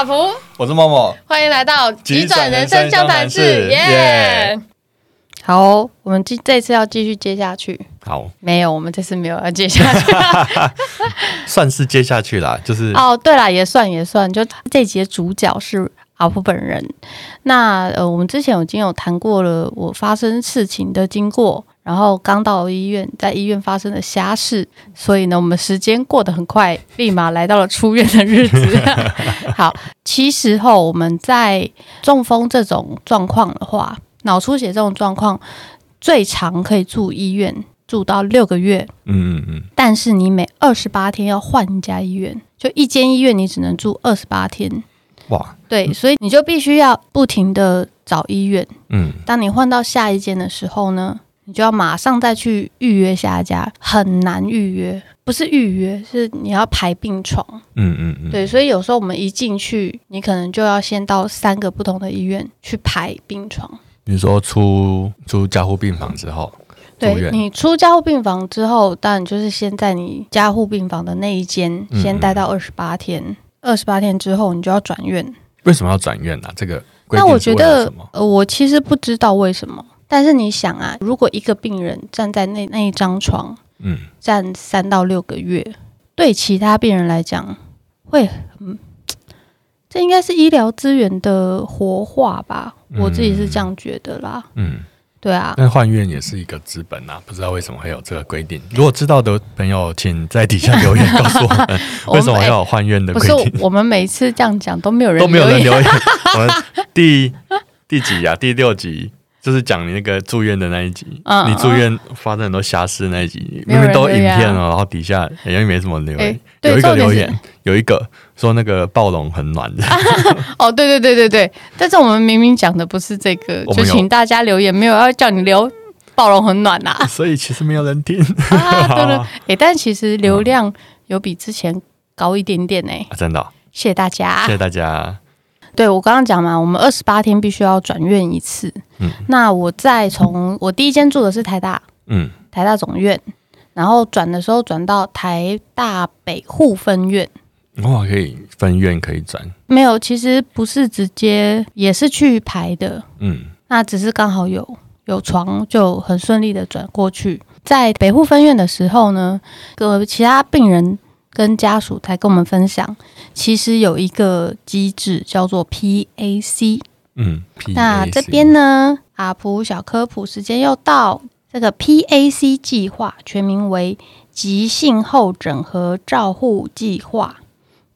阿福，我是默默，欢迎来到急转人生相谈室，耶！好、哦，我们这这次要继续接下去。好，没有，我们这次没有要接下去，算是接下去啦，就是哦，对啦，也算也算，就这集的主角是阿福本人。那呃，我们之前已经有谈过了，我发生事情的经过。然后刚到医院，在医院发生了瞎事，所以呢，我们时间过得很快，立马来到了出院的日子。好，其实后我们在中风这种状况的话，脑出血这种状况，最长可以住医院住到六个月。嗯嗯嗯。但是你每二十八天要换一家医院，就一间医院你只能住二十八天。哇。对，所以你就必须要不停的找医院。嗯。当你换到下一间的时候呢？你就要马上再去预约下一家，很难预约，不是预约，是你要排病床。嗯嗯嗯，对，所以有时候我们一进去，你可能就要先到三个不同的医院去排病床。比如说出出加护病房之后，对，你出加护病房之后，当然就是先在你加护病房的那一间先待到二十八天，二十八天之后你就要转院。为什么要转院呢？啊？这个那我觉得，呃，我其实不知道为什么。但是你想啊，如果一个病人站在那那一张床，嗯，站三到六个月，对其他病人来讲，会，嗯，这应该是医疗资源的活化吧？我自己是这样觉得啦。嗯，对啊。那换院也是一个资本啊，不知道为什么会有这个规定。如果知道的朋友，请在底下留言告诉我们，为什么要有换院的规定？不是，我们每次这样讲都没有人都没有人留言。我们第第几呀、啊？第六集。就是讲你那个住院的那一集，嗯、你住院发生很多瑕疵那一集，明明都影片了，然后底下好像没什么留言，欸、有一个留言，有一个说那个暴龙很暖的。啊、哦，对对对对对，但是我们明明讲的不是这个，就请大家留言，没有要叫你留暴龙很暖呐、啊。所以其实没有人听。啊，对对，哎、欸，但其实流量有比之前高一点点呢、欸啊。真的、哦，谢谢大家，谢谢大家。对，我刚刚讲嘛，我们二十八天必须要转院一次。嗯，那我再从我第一间住的是台大，嗯，台大总院，然后转的时候转到台大北护分院。哇，可以分院可以转？没有，其实不是直接，也是去排的。嗯，那只是刚好有有床，就很顺利的转过去。在北护分院的时候呢，个其他病人。跟家属才跟我们分享，其实有一个机制叫做 PAC。嗯，那这边呢，阿普小科普时间又到。这个 PAC 计划全名为急性后整合照护计划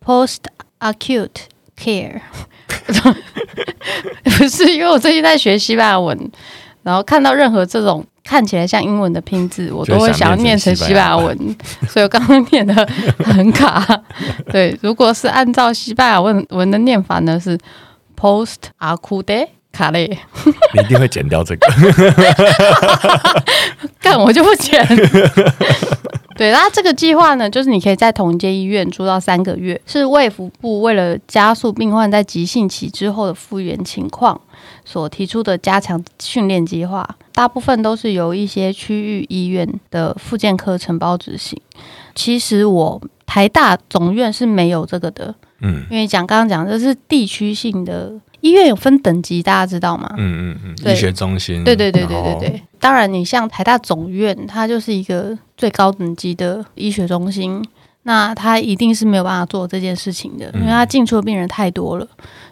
（Post Acute Care）。不是，因为我最近在学西班牙文，然后看到任何这种。看起来像英文的拼字，我都会想要念成西班牙文，所以我刚刚念的很卡。对，如果是按照西班牙文文的念法呢，是 post acude care。你一定会剪掉这个，干我就不剪。对，那这个计划呢，就是你可以在同一间医院住到三个月，是卫福部为了加速病患在急性期之后的复原情况所提出的加强训练计划。大部分都是由一些区域医院的复健科承包执行。其实我台大总院是没有这个的，嗯，因为讲刚刚讲这是地区性的医院有分等级，大家知道吗？嗯嗯嗯，医学中心，对对对对对对。当然，你像台大总院，它就是一个最高等级的医学中心，那它一定是没有办法做这件事情的，因为它进出的病人太多了。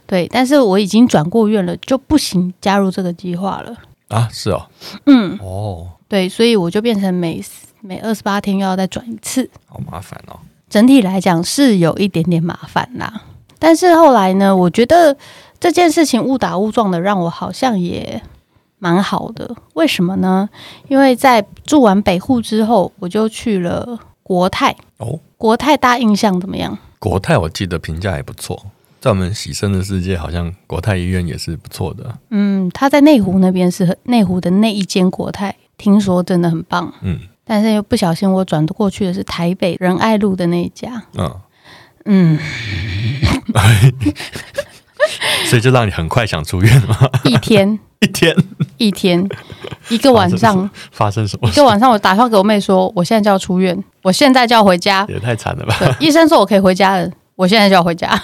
对，但是我已经转过院了，就不行加入这个计划了。啊，是哦，嗯，哦，对，所以我就变成每每二十八天又要再转一次，好麻烦哦。整体来讲是有一点点麻烦啦，但是后来呢，我觉得这件事情误打误撞的，让我好像也蛮好的。为什么呢？因为在住完北户之后，我就去了国泰。哦，国泰大印象怎么样？国泰我记得评价也不错。在我们洗肾的世界，好像国泰医院也是不错的。嗯，他在内湖那边是内湖的那一间国泰，听说真的很棒。嗯，但是又不小心我转过去的是台北仁爱路的那一家。嗯嗯，所以就让你很快想出院吗？一天 一天一天一个晚上发生什么？一个晚上我打电话给我妹说，我现在就要出院，我现在就要回家。也太惨了吧！医生说我可以回家了，我现在就要回家。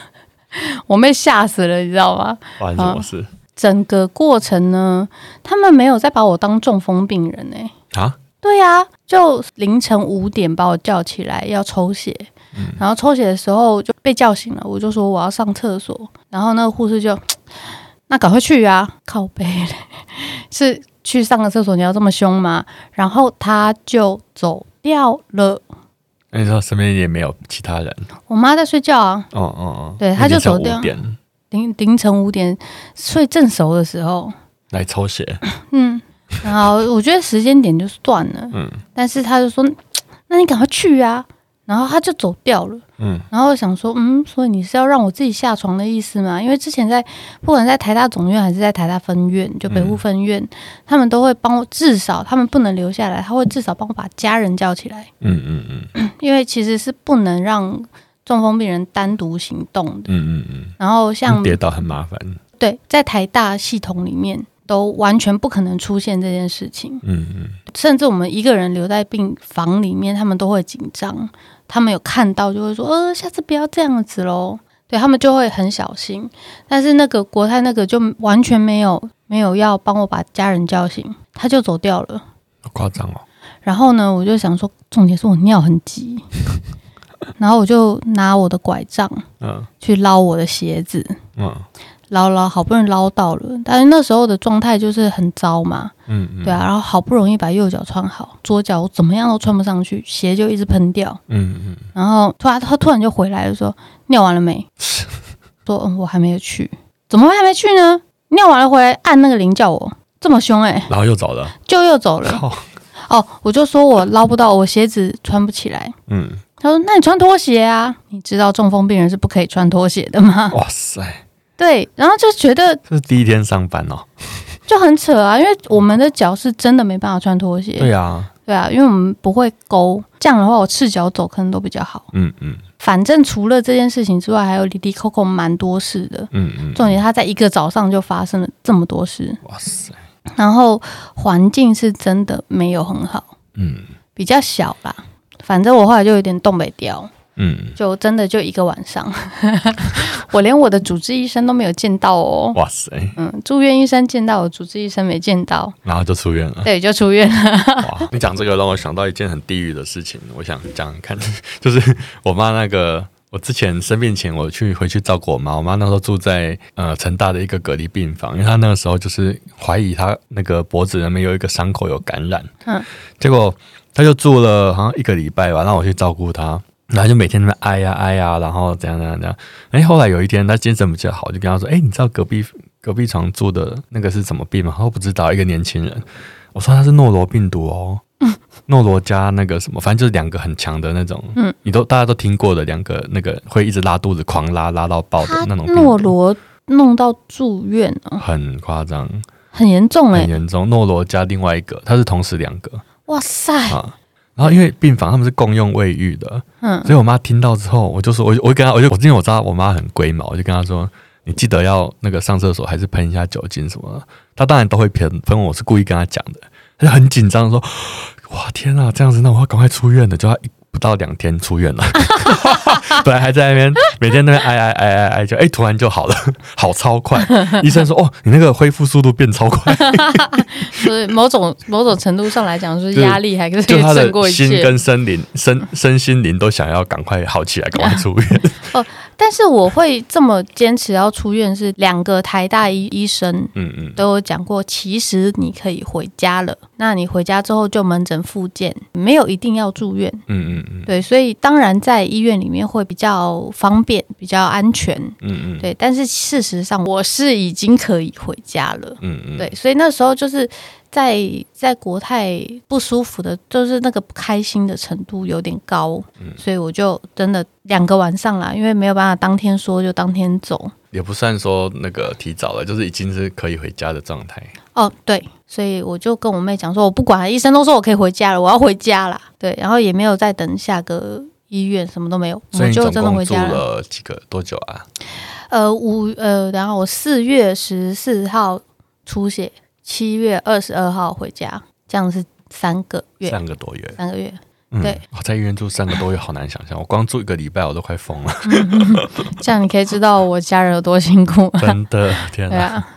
我妹吓死了，你知道吗？发生什么事？整个过程呢，他们没有再把我当中风病人哎、欸。啊？对呀、啊，就凌晨五点把我叫起来要抽血，嗯、然后抽血的时候就被叫醒了，我就说我要上厕所，然后那个护士就，那赶快去啊，靠背嘞，是去上个厕所，你要这么凶吗？然后他就走掉了。那时候身边也没有其他人，我妈在睡觉啊。哦哦哦，对，他就走掉。凌凌晨五点睡正熟的时候。来抽血，嗯，然后我觉得时间点就算了，嗯，但是他就说，那你赶快去啊，然后他就走掉了，嗯，然后我想说，嗯，所以你是要让我自己下床的意思吗？因为之前在不管在台大总院还是在台大分院，就北部分院，嗯、他们都会帮我，至少他们不能留下来，他会至少帮我把家人叫起来，嗯嗯嗯，因为其实是不能让。中风病人单独行动的，嗯嗯嗯，然后像跌倒很麻烦，对，在台大系统里面都完全不可能出现这件事情，嗯嗯，甚至我们一个人留在病房里面，他们都会紧张，他们有看到就会说，呃，下次不要这样子喽，对，他们就会很小心，但是那个国泰那个就完全没有没有要帮我把家人叫醒，他就走掉了，好夸张哦，然后呢，我就想说，重点是我尿很急。然后我就拿我的拐杖，嗯，去捞我的鞋子，嗯，捞捞，好不容易捞到了，但是那时候的状态就是很糟嘛，嗯，嗯对啊，然后好不容易把右脚穿好，左脚我怎么样都穿不上去，鞋就一直喷掉，嗯嗯，然后突然他突然就回来了，说尿完了没？说嗯，我还没有去，怎么会还没去呢？尿完了回来按那个铃叫我，这么凶哎、欸，然后又走了，就又走了，靠哦，我就说我捞不到，我鞋子穿不起来，嗯。他说：“那你穿拖鞋啊？你知道中风病人是不可以穿拖鞋的吗？”哇塞！对，然后就觉得这是第一天上班哦，就很扯啊，因为我们的脚是真的没办法穿拖鞋。对啊，对啊，因为我们不会勾，这样的话我赤脚走可能都比较好。嗯嗯，反正除了这件事情之外，还有哩哩扣扣蛮多事的。嗯嗯，重点他在一个早上就发生了这么多事。哇塞！然后环境是真的没有很好。嗯，比较小啦。反正我后来就有点东北调，嗯，就真的就一个晚上，我连我的主治医生都没有见到哦。哇塞，嗯，住院医生见到我，主治医生没见到，然后就出院了。对，就出院了。哇，你讲这个让我想到一件很地狱的事情，我想讲看，就是我妈那个，我之前生病前我去回去照顾我妈，我妈那时候住在呃成大的一个隔离病房，因为她那个时候就是怀疑她那个脖子那边有一个伤口有感染，嗯，结果。她就住了好像一个礼拜吧，让我去照顾他，然后就每天在那挨呀挨呀，然后怎样怎样怎样。哎，后来有一天他精神比较好，就跟他说：“哎，你知道隔壁隔壁床住的那个是什么病吗？”他说不知道，一个年轻人。我说他是诺罗病毒哦，嗯、诺罗加那个什么，反正就是两个很强的那种，嗯，你都大家都听过的两个那个会一直拉肚子、狂拉拉到爆的那种。诺罗弄到住院了，很夸张，很严重哎，很严重。诺罗加另外一个，他是同时两个。哇塞！啊，然后因为病房他们是共用卫浴的，嗯，所以我妈听到之后，我就说，我我跟她，我就我因为我知道我妈很龟毛，我就跟她说，你记得要那个上厕所还是喷一下酒精什么的。她当然都会喷，喷我是故意跟她讲的，她就很紧张说，哇天啊，这样子那我要赶快出院的，就要不到两天出院了。本来还在那边每天那边哎哎哎哎哎，就哎突然就好了，好超快。医生说哦，你那个恢复速度变超快。所以某种某种程度上来讲，是压力还是就他的心跟身灵身身心灵都想要赶快好起来，赶快出院。哦，但是我会这么坚持要出院，是两个台大医医生嗯嗯都有讲过，其实你可以回家了。那你回家之后就门诊复健，没有一定要住院。嗯嗯嗯，对，所以当然在医院里面会比较方便，比较安全。嗯嗯，对，但是事实上我是已经可以回家了。嗯嗯，对，所以那时候就是。在在国泰不舒服的，就是那个不开心的程度有点高，嗯，所以我就真的两个晚上啦，因为没有办法当天说就当天走，也不算说那个提早了，就是已经是可以回家的状态。哦，对，所以我就跟我妹讲说，我不管了，医生都说我可以回家了，我要回家啦。对，然后也没有再等下个医院，什么都没有，我就真的回家了。住了几个多久啊？呃，五呃，然后我四月十四号出血。七月二十二号回家，这样是三个月，三个多月，三个月。嗯、对，我在医院住三个多月，好难想象。我光住一个礼拜，我都快疯了。这样你可以知道我家人有多辛苦。真的，天哪！啊，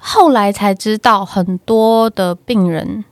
后来才知道，很多的病人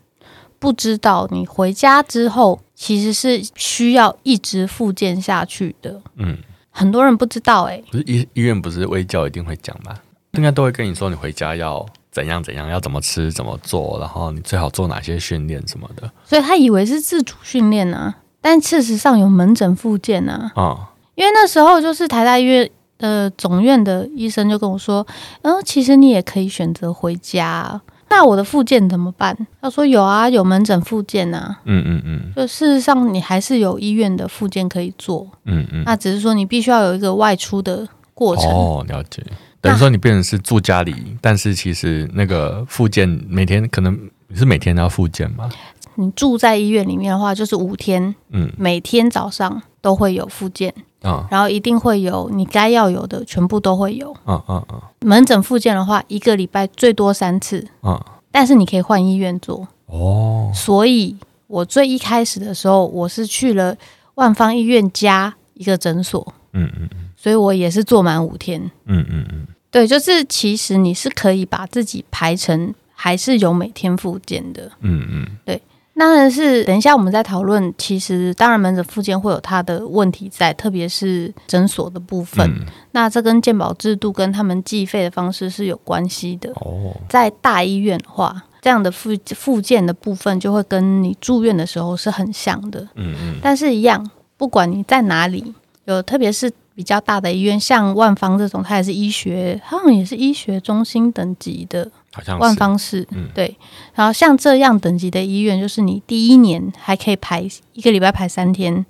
不知道，你回家之后其实是需要一直复健下去的。嗯，很多人不知道、欸，哎，不是医医院不是微教一定会讲吗？应该都会跟你说，你回家要。怎样怎样要怎么吃怎么做，然后你最好做哪些训练什么的。所以他以为是自主训练呢，但事实上有门诊复健呢。啊、哦，因为那时候就是台大医院的总院的医生就跟我说，嗯，其实你也可以选择回家。那我的复健怎么办？他说有啊，有门诊复健啊。嗯嗯嗯。就事实上你还是有医院的复健可以做。嗯嗯。那只是说你必须要有一个外出的过程。哦，了解。等于说你变成是住家里，但是其实那个复健每天可能你是每天都要复健吗？你住在医院里面的话，就是五天，嗯，每天早上都会有复健，啊，然后一定会有你该要有的，全部都会有，嗯嗯嗯。门诊复健的话，一个礼拜最多三次，嗯，但是你可以换医院做，哦。所以我最一开始的时候，我是去了万方医院加一个诊所，嗯嗯嗯，所以我也是做满五天，嗯嗯嗯。对，就是其实你是可以把自己排成还是有每天复健的，嗯嗯，对。那是等一下我们再讨论。其实当然门诊复健会有它的问题在，特别是诊所的部分。嗯、那这跟健保制度跟他们计费的方式是有关系的。哦，在大医院的话，这样的复复健的部分就会跟你住院的时候是很像的。嗯嗯，但是一样，不管你在哪里，有特别是。比较大的医院，像万方这种，它也是医学，好像也是医学中心等级的。好像万方是，嗯、对。然后像这样等级的医院，就是你第一年还可以排一个礼拜排三天，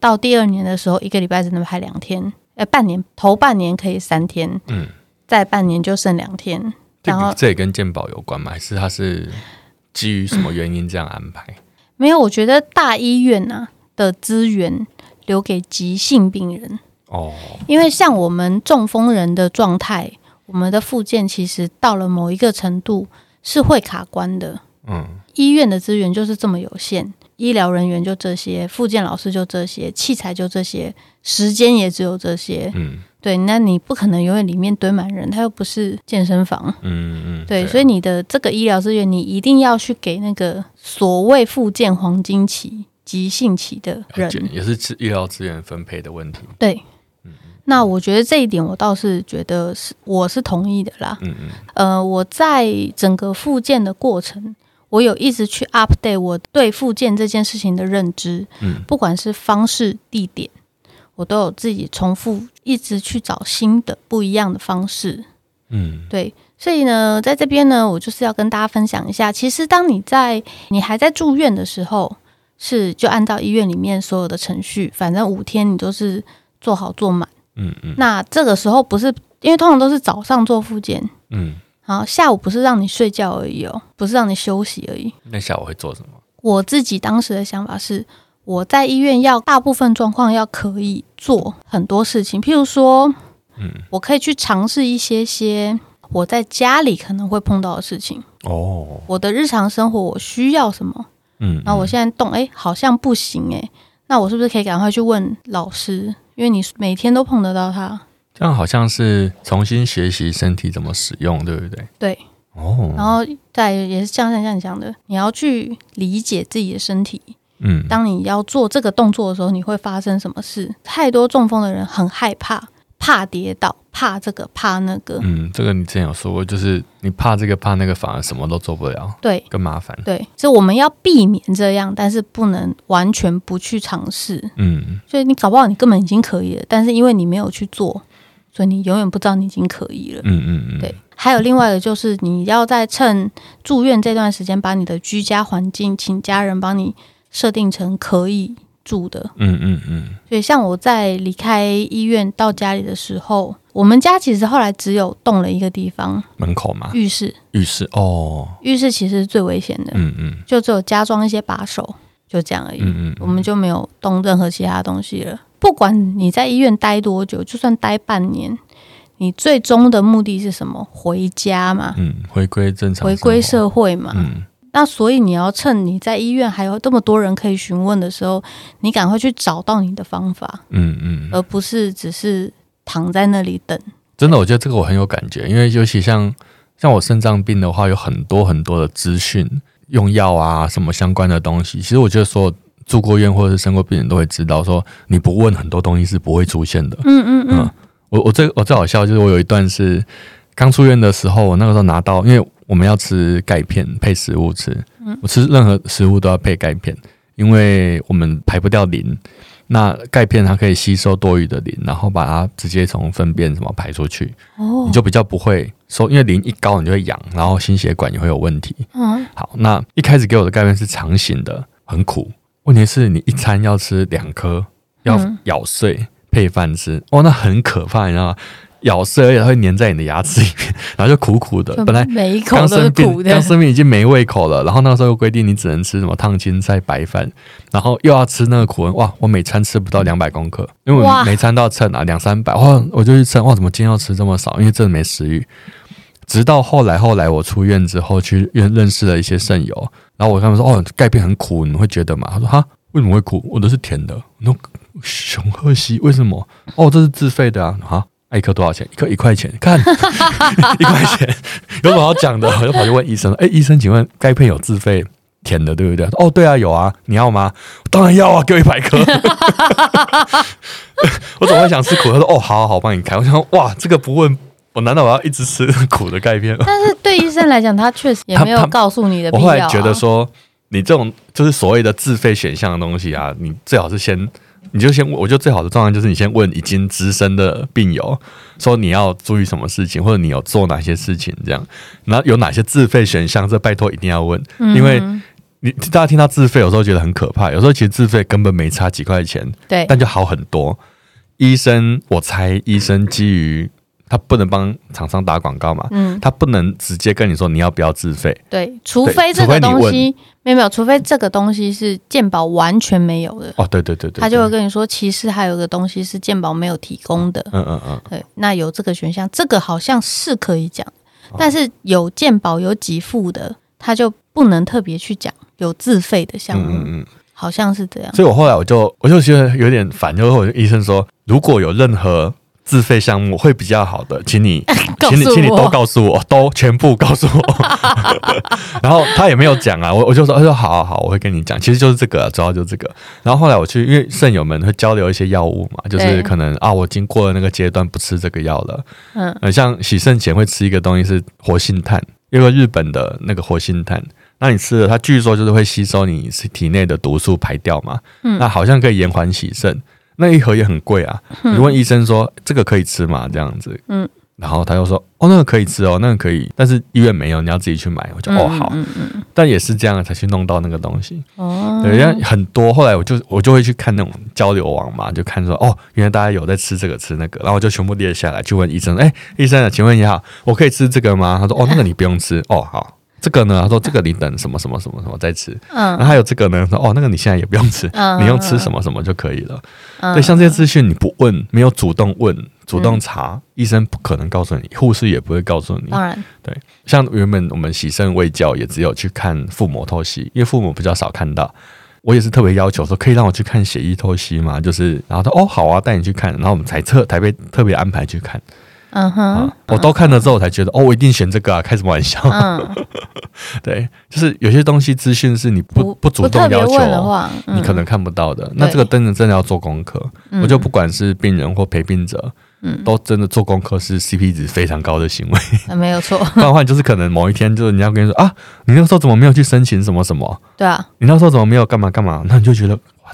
到第二年的时候一个礼拜只能排两天。呃，半年头半年可以三天，嗯，再半年就剩两天。然后这也跟健保有关吗？还是它是基于什么原因这样安排？嗯、没有，我觉得大医院呐、啊、的资源留给急性病人。哦，因为像我们中风人的状态，我们的复健其实到了某一个程度是会卡关的。嗯，医院的资源就是这么有限，医疗人员就这些，复健老师就这些，器材就这些，时间也只有这些。嗯，对，那你不可能永远里面堆满人，他又不是健身房。嗯嗯，对，所以你的这个医疗资源，你一定要去给那个所谓复健黄金期、急性期的人，也是医疗资源分配的问题。对。那我觉得这一点，我倒是觉得是我是同意的啦。嗯嗯。呃，我在整个复健的过程，我有一直去 update 我对复健这件事情的认知。嗯。不管是方式、地点，我都有自己重复，一直去找新的不一样的方式。嗯。对，所以呢，在这边呢，我就是要跟大家分享一下，其实当你在你还在住院的时候，是就按照医院里面所有的程序，反正五天你都是做好做满。嗯嗯，那这个时候不是因为通常都是早上做复健，嗯，好，下午不是让你睡觉而已哦，不是让你休息而已。那下午会做什么？我自己当时的想法是，我在医院要大部分状况要可以做很多事情，譬如说，嗯，我可以去尝试一些些我在家里可能会碰到的事情。哦，我的日常生活我需要什么？嗯，然后我现在动，哎，好像不行哎，那我是不是可以赶快去问老师？因为你每天都碰得到它，这样好像是重新学习身体怎么使用，对不对？对，哦，然后再也是像像像你讲的，你要去理解自己的身体。嗯，当你要做这个动作的时候，你会发生什么事？太多中风的人很害怕。怕跌倒，怕这个，怕那个。嗯，这个你之前有说过，就是你怕这个，怕那个，反而什么都做不了。对，更麻烦。对，所以我们要避免这样，但是不能完全不去尝试。嗯，所以你搞不好你根本已经可以了，但是因为你没有去做，所以你永远不知道你已经可以了。嗯嗯嗯。对，还有另外一个就是你要在趁住院这段时间，把你的居家环境，请家人帮你设定成可以。住的，嗯嗯嗯，所以像我在离开医院到家里的时候，我们家其实后来只有动了一个地方，门口嘛，浴室，浴室哦，浴室其实是最危险的，嗯嗯，就只有加装一些把手，就这样而已，嗯嗯，我们就没有动任何其他东西了。不管你在医院待多久，就算待半年，你最终的目的是什么？回家嘛，嗯，回归正常，回归社会嘛，嗯。那所以你要趁你在医院还有这么多人可以询问的时候，你赶快去找到你的方法，嗯嗯，而不是只是躺在那里等。真的，我觉得这个我很有感觉，因为尤其像像我肾脏病的话，有很多很多的资讯，用药啊什么相关的东西。其实我觉得说住过院或者是生过病人都会知道，说你不问很多东西是不会出现的。嗯嗯嗯。我我最我最好笑就是我有一段是刚出院的时候，我那个时候拿到，因为。我们要吃钙片配食物吃，我吃任何食物都要配钙片，因为我们排不掉磷。那钙片它可以吸收多余的磷，然后把它直接从粪便什么排出去，你就比较不会说，因为磷一高你就会痒，然后心血管也会有问题。嗯，好，那一开始给我的钙片是长形的，很苦。问题是你一餐要吃两颗，要咬碎配饭吃，哦，那很可怕，你知道吗？咬碎，而且它会粘在你的牙齿里面，然后就苦苦的。本来每一口都是苦的，刚生病已经没胃口了。然后那个时候又规定你只能吃什么烫青菜白饭，然后又要吃那个苦味。哇，我每餐吃不到两百公克，因为我每餐都要称啊，两三百。哇，我就去称，哇，怎么今天要吃这么少？因为真的没食欲。直到后来，后来我出院之后去认认识了一些肾友，然后我跟他们说，哦，钙片很苦，你会觉得吗？他说，哈，为什么会苦？我都是甜的。那熊赫西为什么？哦，这是自费的啊，哈。一颗多少钱？一颗一块钱。看，一块钱，有什么好讲的？我就跑去问医生：“哎、欸，医生，请问钙片有自费填的，对不对？”哦，对啊，有啊，你要吗？当然要啊，给我一百颗。我怎么会想吃苦？他说：“哦，好好好，我帮你开。”我想说，哇，这个不问，我难道我要一直吃苦的钙片吗？但是对医生来讲，他确实也没有告诉你的必要、啊。我后来觉得说，你这种就是所谓的自费选项的东西啊，你最好是先。你就先，我觉得最好的状态就是你先问已经资深的病友，说你要注意什么事情，或者你有做哪些事情，这样，然后有哪些自费选项，这拜托一定要问，因为你大家听到自费有时候觉得很可怕，有时候其实自费根本没差几块钱，对，但就好很多。医生，我猜医生基于。他不能帮厂商打广告嘛？嗯，他不能直接跟你说你要不要自费。对，除非这个东西没有没有，除非这个东西是鉴宝完全没有的。哦，对对对对，他就会跟你说，其实还有个东西是鉴宝没有提供的。嗯嗯嗯，对，那有这个选项，这个好像是可以讲，但是有鉴宝有给付的，他就不能特别去讲有自费的项目。嗯嗯，好像是这样。所以我后来我就我就觉得有点烦，就是我医生说，如果有任何。自费项目会比较好的，请你，请你，请你都告诉我，都全部告诉我。然后他也没有讲啊，我我就说，他说好好好，我会跟你讲。其实就是这个，主要就是这个。然后后来我去，因为肾友们会交流一些药物嘛，就是可能啊，我经过了那个阶段不吃这个药了。嗯，像洗肾前会吃一个东西是活性炭，因为日本的那个活性炭，那你吃了它，据说就是会吸收你体内的毒素排掉嘛。嗯，那好像可以延缓洗肾。那一盒也很贵啊！你问医生说这个可以吃吗？这样子，嗯，然后他就说哦，那个可以吃哦，那个可以，但是医院没有，你要自己去买。我就哦好，但也是这样才去弄到那个东西哦。对，因为很多后来我就我就会去看那种交流网嘛，就看说哦，原来大家有在吃这个吃那个，然后我就全部列下来，去问医生，哎，医生啊，请问一下，我可以吃这个吗？他说哦，那个你不用吃哦，好。这个呢？他说这个你等什么什么什么什么再吃。嗯，然后还有这个呢？说哦，那个你现在也不用吃，嗯、你用吃什么什么就可以了。嗯、对，像这些资讯你不问，没有主动问、主动查，嗯、医生不可能告诉你，护士也不会告诉你。当然，对，像原本我们洗肾卫教也只有去看腹膜透析，因为父母比较少看到。我也是特别要求说，可以让我去看血液透析吗？就是，然后他哦好啊，带你去看，然后我们才特台北特别安排去看。嗯哼，我都看了之后，我才觉得哦，我一定选这个啊！开什么玩笑？嗯，对，就是有些东西资讯是你不不主动要求的话，你可能看不到的。那这个真的真的要做功课。我就不管是病人或陪病者，嗯，都真的做功课是 CP 值非常高的行为。没有错。不然的话，就是可能某一天就是人家跟你说啊，你那个时候怎么没有去申请什么什么？对啊，你那时候怎么没有干嘛干嘛？那你就觉得哇。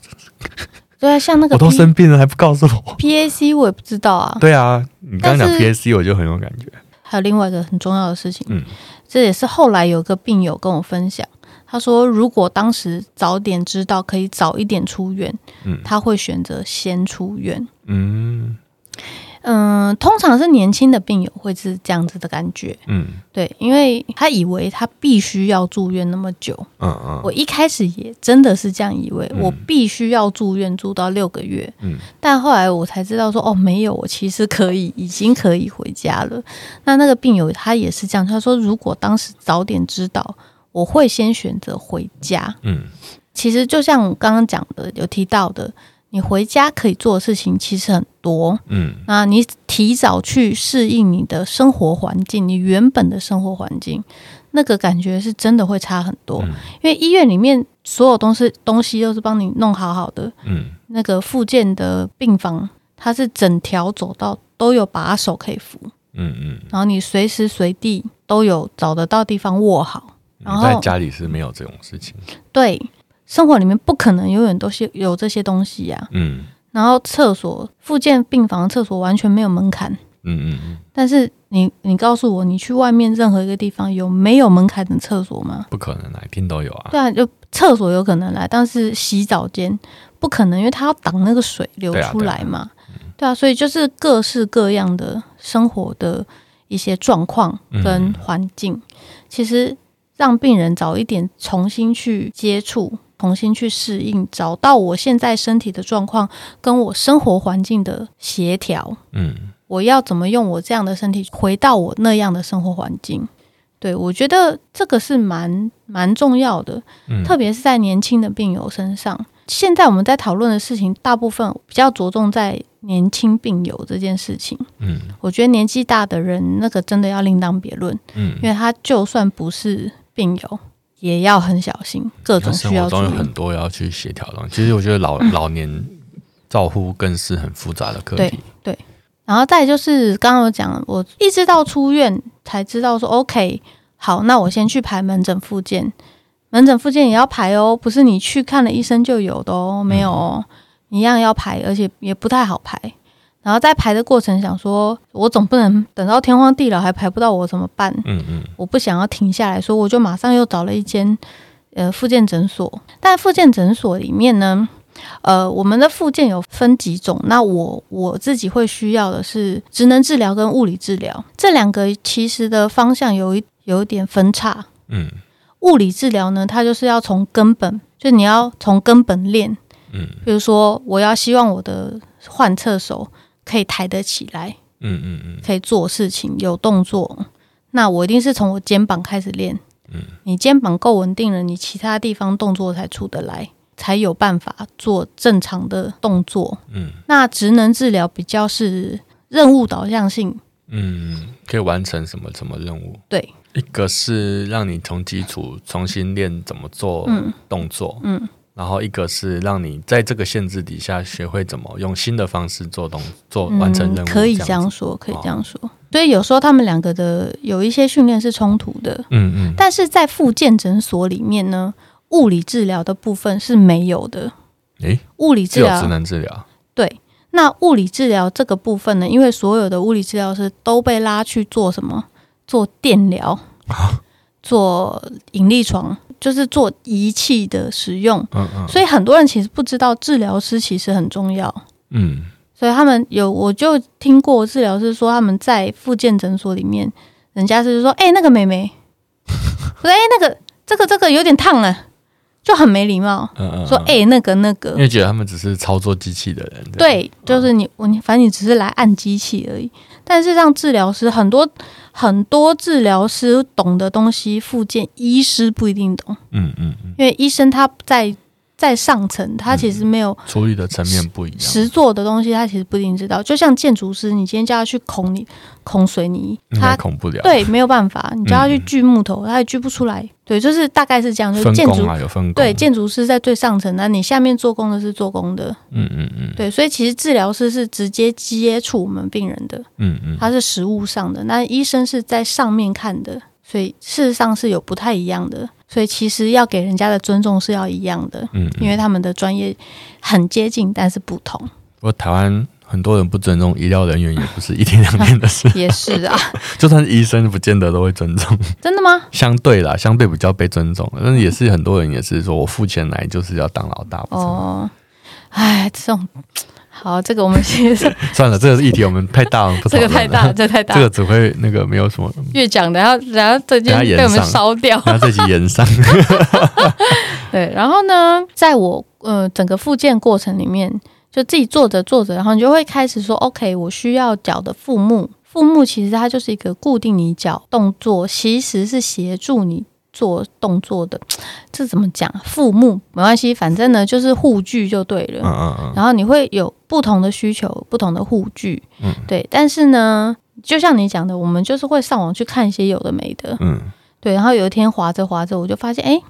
对啊，像那个我都生病了还不告诉我，PAC 我也不知道啊。对啊，你刚刚讲 PAC 我就很有感觉。还有另外一个很重要的事情，嗯，这也是后来有个病友跟我分享，他说如果当时早点知道可以早一点出院，嗯，他会选择先出院，嗯。嗯，通常是年轻的病友会是这样子的感觉，嗯，对，因为他以为他必须要住院那么久，嗯嗯，我一开始也真的是这样以为，我必须要住院住到六个月，嗯，但后来我才知道说，哦，没有，我其实可以，已经可以回家了。那那个病友他也是这样，他说如果当时早点知道。我会先选择回家。嗯，其实就像我刚刚讲的，有提到的，你回家可以做的事情其实很多。嗯，那你提早去适应你的生活环境，你原本的生活环境，那个感觉是真的会差很多。嗯，因为医院里面所有东西东西都是帮你弄好好的。嗯，那个附件的病房，它是整条走道都有把手可以扶。嗯嗯，然后你随时随地都有找得到地方握好。然后在家里是没有这种事情。对，生活里面不可能永远都是有这些东西呀、啊。嗯。然后厕所，附件病房厕所完全没有门槛。嗯嗯嗯。但是你你告诉我，你去外面任何一个地方有没有门槛的厕所吗？不可能来，一定都有啊。对啊，就厕所有可能来，但是洗澡间不可能，因为它要挡那个水流出来嘛。对啊，所以就是各式各样的生活的一些状况跟环境，嗯、其实让病人早一点重新去接触，重新去适应，找到我现在身体的状况跟我生活环境的协调。嗯，我要怎么用我这样的身体回到我那样的生活环境？对，我觉得这个是蛮蛮重要的，嗯、特别是在年轻的病友身上。现在我们在讨论的事情，大部分比较着重在年轻病友这件事情。嗯，我觉得年纪大的人，那个真的要另当别论。嗯，因为他就算不是病友，也要很小心，各种需要注意。生活中有很多要去协调的。其实我觉得老、嗯、老年照护更是很复杂的课题。对对，然后再就是刚刚有讲，我一直到出院才知道说，OK，好，那我先去排门诊复健。门诊复健也要排哦，不是你去看了医生就有的哦，没有哦，一样要排，而且也不太好排。然后在排的过程，想说我总不能等到天荒地老还排不到我怎么办？嗯嗯，我不想要停下来说，我就马上又找了一间呃复健诊所。但复健诊所里面呢，呃，我们的复健有分几种。那我我自己会需要的是职能治疗跟物理治疗这两个，其实的方向有一有一点分叉。嗯。物理治疗呢，它就是要从根本，就你要从根本练。嗯，比如说，我要希望我的患侧手可以抬得起来。嗯嗯嗯，可以做事情，有动作。那我一定是从我肩膀开始练。嗯，你肩膀够稳定了，你其他地方动作才出得来，才有办法做正常的动作。嗯，那职能治疗比较是任务导向性。嗯，可以完成什么什么任务？对。一个是让你从基础重新练怎么做动作，嗯，嗯，然后一个是让你在这个限制底下学会怎么用新的方式做东做完成任务，嗯，可以这样说，可以这样说。所以有时候他们两个的有一些训练是冲突的，嗯嗯。但是在复健诊所里面呢，物理治疗的部分是没有的。诶，物理治疗只能治疗。对，那物理治疗这个部分呢，因为所有的物理治疗师都被拉去做什么？做电疗，啊做引力床，就是做仪器的使用。嗯嗯。所以很多人其实不知道治疗师其实很重要。嗯。所以他们有，我就听过治疗师说他们在复健诊所里面，人家是说：“哎、欸，那个妹妹，我说：哎、欸，那个这个这个有点烫了。”就很没礼貌，嗯嗯，说：“哎、欸，那个那个。”因为觉得他们只是操作机器的人。对，就是你我你，反正你只是来按机器而已。但是让治疗师很多很多治疗师懂的东西，附件医师不一定懂。嗯嗯嗯，因为医生他在。在上层，他其实没有、嗯、处理的层面不一样，实做的东西他其实不一定知道。就像建筑师，你今天叫他去孔你孔水泥，他孔不了，对，没有办法。你叫他去锯木头，嗯、他也锯不出来。对，就是大概是这样。就是、建筑有分工。对，建筑师在最上层，那你下面做工的是做工的。嗯嗯嗯。对，所以其实治疗师是直接接触我们病人的。嗯嗯。他是实物上的，那医生是在上面看的，所以事实上是有不太一样的。所以其实要给人家的尊重是要一样的，嗯，嗯，因为他们的专业很接近，但是不同。不过台湾很多人不尊重医疗人员，也不是一天两天的事。也是啊，就算是医生，不见得都会尊重。真的吗？相对啦，相对比较被尊重，但是也是很多人也是说我付钱来就是要当老大。哦，哎，这种。好，这个我们先 算了，这个议题我们太大了，不 这个太大，这个、太大，这个只会那个没有什么。越讲的，然后然后这件被我们烧掉，然后这集延上。对，然后呢，在我呃整个复健过程里面，就自己做着做着，然后你就会开始说，OK，我需要脚的腹木，腹木其实它就是一个固定你脚动作，其实是协助你做动作的，这怎么讲？副目没关系，反正呢就是护具就对了。嗯嗯嗯。然后你会有不同的需求，不同的护具。嗯。对，但是呢，就像你讲的，我们就是会上网去看一些有的没的。嗯。对，然后有一天划着划着，我就发现，哎，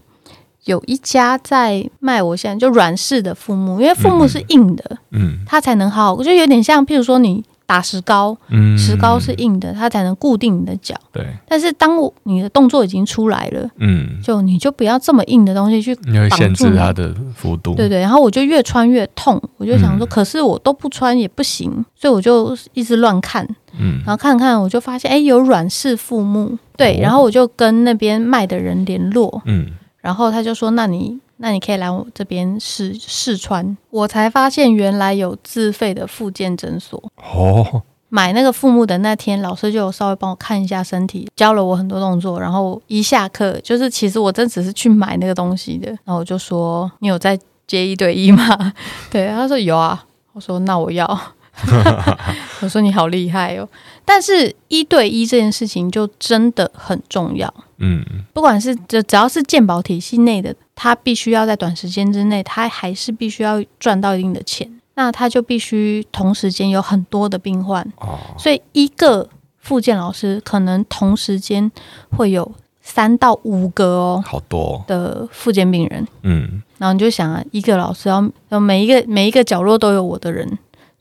有一家在卖我现在就软式的副目，因为副目是硬的，它才能好。我觉得有点像，譬如说你。打石膏，石膏是硬的，它才能固定你的脚。对。但是当你的动作已经出来了，嗯，就你就不要这么硬的东西去绑住限制它的幅度。对对。然后我就越穿越痛，我就想说，可是我都不穿也不行，所以我就一直乱看，嗯，然后看看我就发现，哎，有软式副木，对，然后我就跟那边卖的人联络，嗯，然后他就说，那你。那你可以来我这边试试穿，我才发现原来有自费的复健诊所哦。买那个副木的那天，老师就有稍微帮我看一下身体，教了我很多动作。然后一下课，就是其实我真只是去买那个东西的。然后我就说：“你有在接一对一吗？” 对，他说有啊。我说：“那我要。”我说：“你好厉害哦。”但是一对一这件事情就真的很重要。嗯，不管是就只要是健保体系内的。他必须要在短时间之内，他还是必须要赚到一定的钱，那他就必须同时间有很多的病患，哦，所以一个复健老师可能同时间会有三到五个哦，好多的复健病人，嗯，然后你就想啊，一个老师要要每一个每一个角落都有我的人，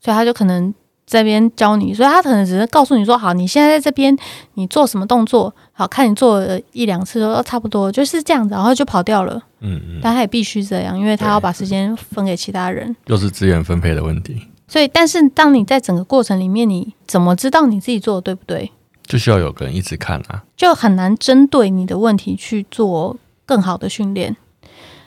所以他就可能。这边教你，所以他可能只是告诉你说：“好，你现在在这边，你做什么动作？好，看你做了一两次，都差不多就是这样子，然后就跑掉了。”嗯嗯，但他也必须这样，因为他要把时间分给其他人，又是资源分配的问题。所以，但是当你在整个过程里面，你怎么知道你自己做的对不对？就需要有个人一直看啊，就很难针对你的问题去做更好的训练。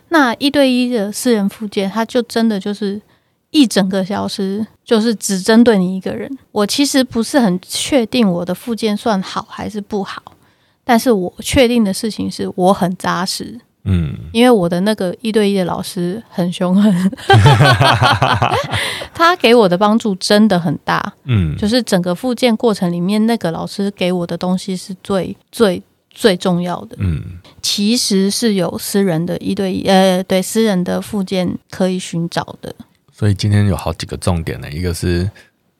那一对一的私人复健，他就真的就是。一整个小时就是只针对你一个人。我其实不是很确定我的附件算好还是不好，但是我确定的事情是我很扎实。嗯，因为我的那个一对一的老师很凶狠，他给我的帮助真的很大。嗯，就是整个复健过程里面，那个老师给我的东西是最最最重要的。嗯，其实是有私人的一对一，呃，对，私人的复健可以寻找的。所以今天有好几个重点呢，一个是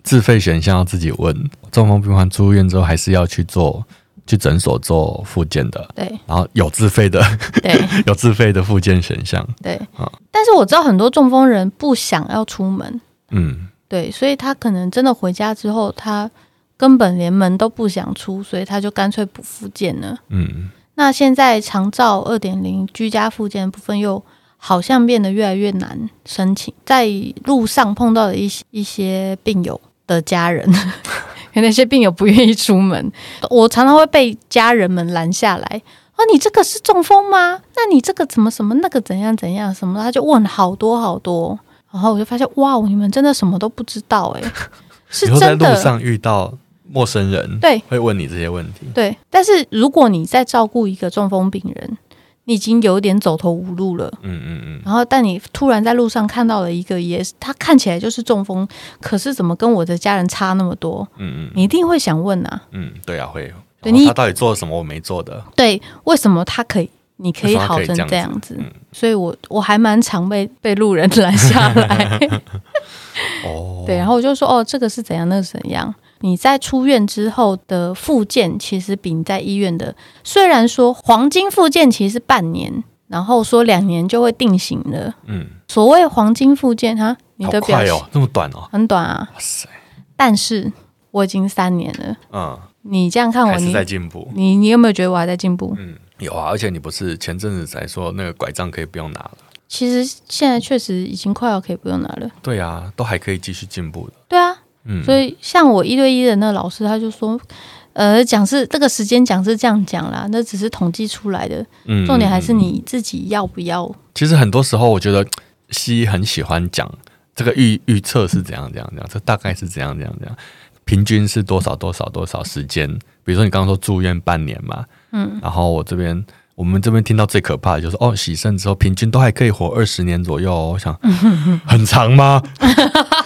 自费选项要自己问，中风病患出院之后还是要去做去诊所做复健的，对。然后有自费的，对，有自费的复健选项，对。啊，但是我知道很多中风人不想要出门，嗯，对，所以他可能真的回家之后，他根本连门都不想出，所以他就干脆不复健了，嗯。那现在长照二点零居家复健部分又。好像变得越来越难申请，在路上碰到的一些一些病友的家人，那些病友不愿意出门，我常常会被家人们拦下来，啊，你这个是中风吗？那你这个怎么什么那个怎样怎样什么？他就问好多好多，然后我就发现，哇，你们真的什么都不知道哎，是真的。在路上遇到陌生人，对，会问你这些问题，对。但是如果你在照顾一个中风病人。你已经有点走投无路了，嗯嗯嗯，然后但你突然在路上看到了一个，也是他看起来就是中风，可是怎么跟我的家人差那么多？嗯嗯，你一定会想问啊，嗯，对啊，会，对你他到底做了什么我没做的？对，为什么他可以，你可以好成这样子？所以我我还蛮常被被路人拦下来，哦，对，然后我就说，哦，这个是怎样，那个是怎样？你在出院之后的复健，其实比你在医院的，虽然说黄金复健其实是半年，然后说两年就会定型了。嗯，所谓黄金复健哈，你的表现哦，这么短哦，很短啊。哇塞！但是我已经三年了。嗯，你这样看我，你在进步。你你有没有觉得我还在进步？嗯，有啊。而且你不是前阵子才说那个拐杖可以不用拿了？其实现在确实已经快要可以不用拿了。对啊，都还可以继续进步的。对啊。嗯，所以像我一对一的那个老师，他就说，呃，讲是这个时间讲是这样讲啦，那只是统计出来的，嗯，重点还是你自己要不要。其实很多时候，我觉得西医很喜欢讲这个预预测是怎样怎样怎样，这大概是怎样怎样怎样，平均是多少多少多少时间。比如说你刚刚说住院半年嘛，嗯，然后我这边我们这边听到最可怕的就是哦，洗肾之后平均都还可以活二十年左右，我想 很长吗？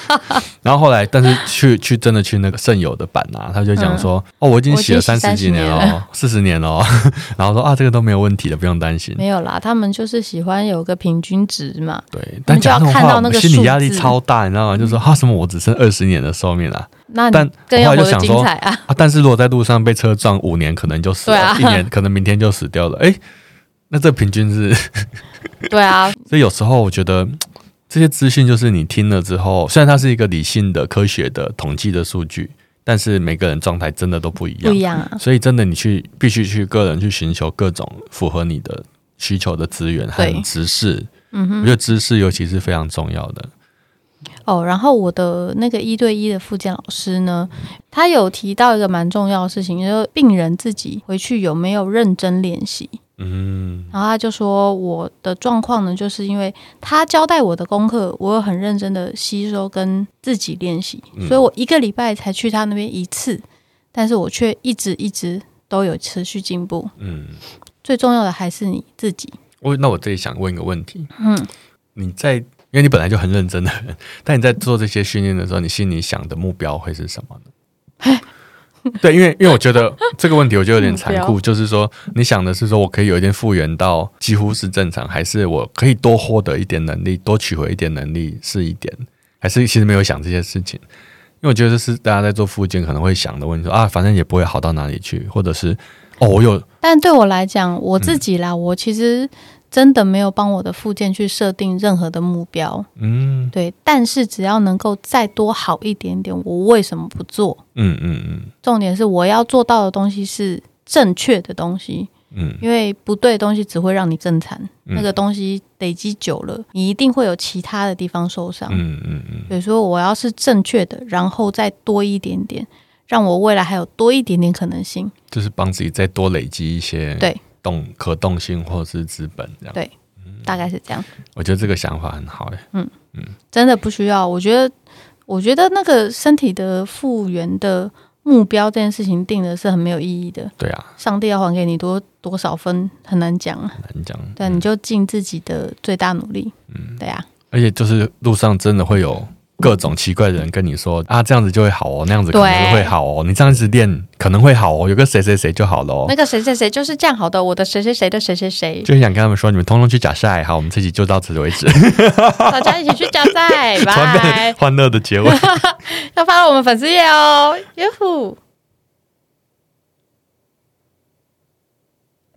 然后后来，但是去去真的去那个肾友的版啊，他就讲说，哦，我已经洗了三十几年了，四十年了，然后说啊，这个都没有问题的，不用担心。没有啦，他们就是喜欢有个平均值嘛。对，但讲的话，我心理压力超大，你知道吗？就是说啊，什么我只剩二十年的寿命了，那但更要活得精彩啊！但是如果在路上被车撞五年，可能就死了，一年可能明天就死掉了。哎，那这平均是？对啊，所以有时候我觉得。这些资讯就是你听了之后，虽然它是一个理性的、科学的统计的数据，但是每个人状态真的都不一样，不一样啊。所以真的，你去必须去个人去寻求各种符合你的需求的资源和知识。嗯哼，我觉得知识尤其是非常重要的。哦，然后我的那个一对一的复健老师呢，他有提到一个蛮重要的事情，就是病人自己回去有没有认真练习。嗯，然后他就说我的状况呢，就是因为他交代我的功课，我有很认真的吸收跟自己练习，嗯、所以我一个礼拜才去他那边一次，但是我却一直一直都有持续进步。嗯，最重要的还是你自己。我那我这里想问一个问题，嗯，你在因为你本来就很认真的人，但你在做这些训练的时候，你心里想的目标会是什么呢？对，因为因为我觉得这个问题，我觉得有点残酷，就是说，你想的是说我可以有一点复原到几乎是正常，还是我可以多获得一点能力，多取回一点能力是一点，还是其实没有想这些事情？因为我觉得这是大家在做复健可能会想的问题，说啊，反正也不会好到哪里去，或者是哦，我有。但对我来讲，我自己啦，嗯、我其实。真的没有帮我的附件去设定任何的目标，嗯，对。但是只要能够再多好一点点，我为什么不做？嗯嗯嗯。重点是我要做到的东西是正确的东西，嗯，因为不对的东西只会让你更惨。那个东西累积久了，你一定会有其他的地方受伤。嗯嗯嗯。所以说，我要是正确的，然后再多一点点，让我未来还有多一点点可能性，就是帮自己再多累积一些。对。动可动性或者是资本这样，对，大概是这样。我觉得这个想法很好哎，嗯嗯，真的不需要。我觉得，我觉得那个身体的复原的目标这件事情定的是很没有意义的。对啊，上帝要还给你多多少分很难讲，很难讲。但你就尽自己的最大努力。嗯，对啊。而且就是路上真的会有。各种奇怪的人跟你说啊，这样子就会好哦，那样子可能会好哦，你这样子练可能会好哦，有个谁谁谁就好了哦。那个谁谁谁就是这样好的，我的谁谁谁的谁谁谁，就想跟他们说，你们通通去假赛，好，我们这集就到此为止，大家一起去假赛，拜，欢乐的结尾，要发到我们粉丝页哦，耶呼。